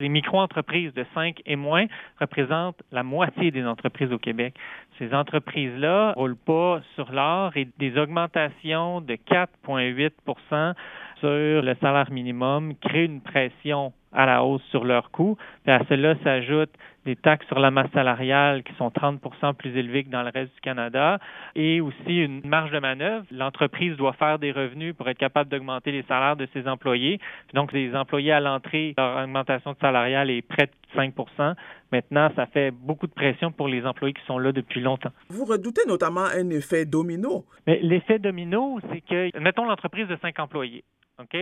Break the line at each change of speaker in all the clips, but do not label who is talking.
Les micro-entreprises de 5 et moins représentent la moitié des entreprises au Québec. Ces entreprises-là roulent pas sur l'or et des augmentations de 4,8% sur le salaire minimum créent une pression à la hausse sur leurs coûts. À cela s'ajoutent des taxes sur la masse salariale qui sont 30 plus élevées que dans le reste du Canada et aussi une marge de manœuvre. L'entreprise doit faire des revenus pour être capable d'augmenter les salaires de ses employés. Donc, les employés à l'entrée, leur augmentation salariale est près de 5% Maintenant, ça fait beaucoup de pression pour les employés qui sont là depuis longtemps.
Vous redoutez notamment un effet domino.
Mais l'effet domino, c'est que, mettons l'entreprise de 5 employés. OK?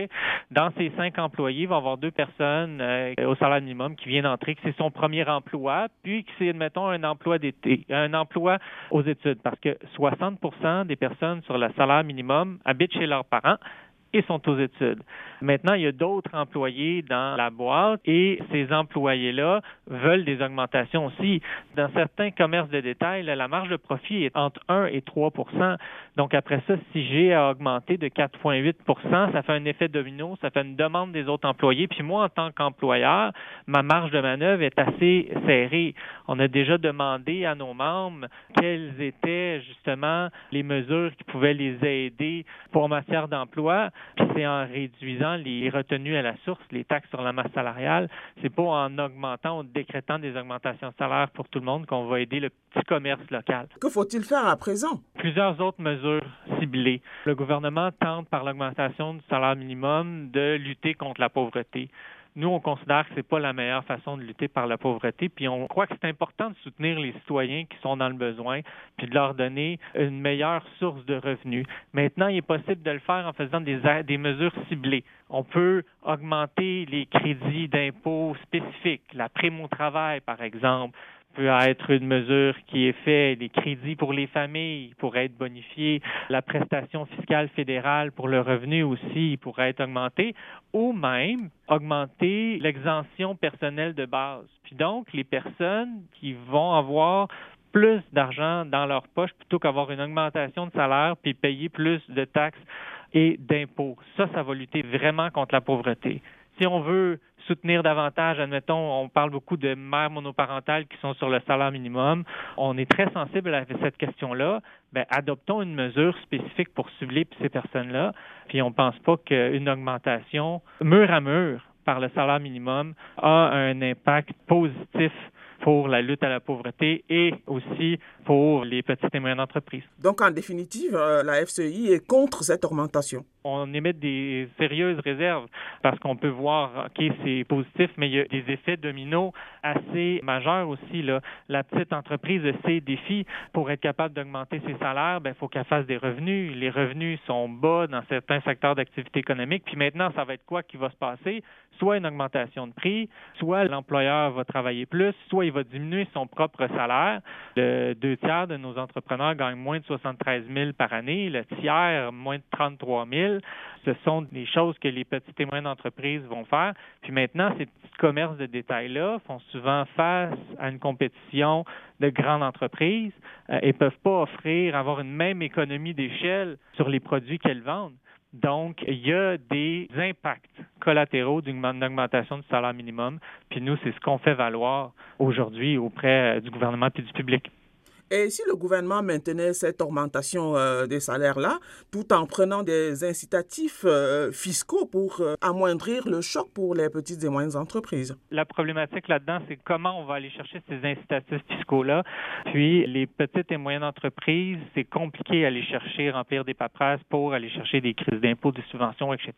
Dans ces cinq employés, il va y avoir deux personnes euh, au salaire minimum qui viennent entrer, que c'est son premier emploi, puis que c'est, admettons, un emploi d'été, un emploi aux études, parce que 60% des personnes sur le salaire minimum habitent chez leurs parents sont aux études. Maintenant, il y a d'autres employés dans la boîte et ces employés-là veulent des augmentations aussi. Dans certains commerces de détail, la marge de profit est entre 1 et 3% Donc, après ça, si j'ai à augmenter de 4,8% ça fait un effet domino, ça fait une demande des autres employés. Puis moi, en tant qu'employeur, ma marge de manœuvre est assez serrée. On a déjà demandé à nos membres quelles étaient justement les mesures qui pouvaient les aider pour matière d'emploi. C'est en réduisant les retenues à la source, les taxes sur la masse salariale. C'est pas en augmentant ou décrétant des augmentations de salaire pour tout le monde qu'on va aider le petit commerce local.
Que faut-il faire à présent?
Plusieurs autres mesures ciblées. Le gouvernement tente par l'augmentation du salaire minimum de lutter contre la pauvreté. Nous, on considère que c'est pas la meilleure façon de lutter par la pauvreté, puis on croit que c'est important de soutenir les citoyens qui sont dans le besoin, puis de leur donner une meilleure source de revenus. Maintenant, il est possible de le faire en faisant des, mesures ciblées. On peut augmenter les crédits d'impôts spécifiques, la prime au travail, par exemple, peut être une mesure qui est faite, les crédits pour les familles pourraient être bonifiés, la prestation fiscale fédérale pour le revenu aussi pourrait être augmentée, ou même augmenter l'exemption personnelle de base. Puis donc, les personnes qui vont avoir plus d'argent dans leur poche plutôt qu'avoir une augmentation de salaire puis payer plus de taxes et d'impôts. Ça, ça va lutter vraiment contre la pauvreté. Si on veut soutenir davantage, admettons, on parle beaucoup de mères monoparentales qui sont sur le salaire minimum. On est très sensible à cette question-là. Bien, adoptons une mesure spécifique pour cibler ces personnes-là. Puis on ne pense pas qu'une augmentation mur à mur par le salaire minimum a un impact positif pour la lutte à la pauvreté et aussi pour les petites et moyennes entreprises.
Donc, en définitive, euh, la FCI est contre cette augmentation.
On émet des sérieuses réserves parce qu'on peut voir, OK, c'est positif, mais il y a des effets dominos assez majeurs aussi. Là. La petite entreprise a ses défis pour être capable d'augmenter ses salaires, il ben, faut qu'elle fasse des revenus. Les revenus sont bas dans certains secteurs d'activité économique. Puis maintenant, ça va être quoi qui va se passer? Soit une augmentation de prix, soit l'employeur va travailler plus, soit il va diminuer son propre salaire. Deux tiers de nos entrepreneurs gagnent moins de 73 000 par année, le tiers moins de 33 000. Ce sont des choses que les petites et moyennes entreprises vont faire. Puis maintenant, ces petits commerces de détail-là font souvent face à une compétition de grandes entreprises euh, et peuvent pas offrir, avoir une même économie d'échelle sur les produits qu'elles vendent. Donc, il y a des impacts collatéraux d'une augmentation du salaire minimum. Puis nous, c'est ce qu'on fait valoir aujourd'hui auprès du gouvernement et du public.
Et si le gouvernement maintenait cette augmentation euh, des salaires-là, tout en prenant des incitatifs euh, fiscaux pour euh, amoindrir le choc pour les petites et moyennes entreprises?
La problématique là-dedans, c'est comment on va aller chercher ces incitatifs fiscaux-là. Puis, les petites et moyennes entreprises, c'est compliqué à aller chercher, remplir des paperasses pour aller chercher des crises d'impôts, des subventions, etc.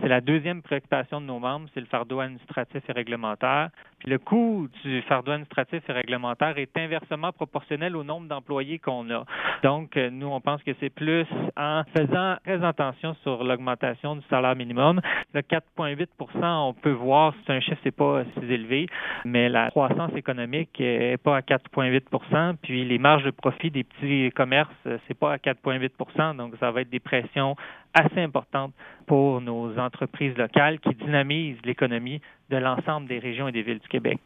C'est la deuxième préoccupation de nos membres, c'est le fardeau administratif et réglementaire. Puis, le coût du fardeau administratif et réglementaire est inversement proportionnel au nombre d'employés qu'on a. Donc, euh, nous, on pense que c'est plus en faisant très attention sur l'augmentation du salaire minimum. Le 4,8% on peut voir, c'est un chiffre, c'est pas si élevé, mais la croissance économique est pas à 4,8% puis les marges de profit des petits commerces, c'est pas à 4,8% donc ça va être des pressions assez importantes pour nos entreprises locales qui dynamisent l'économie de l'ensemble des régions et des villes du Québec.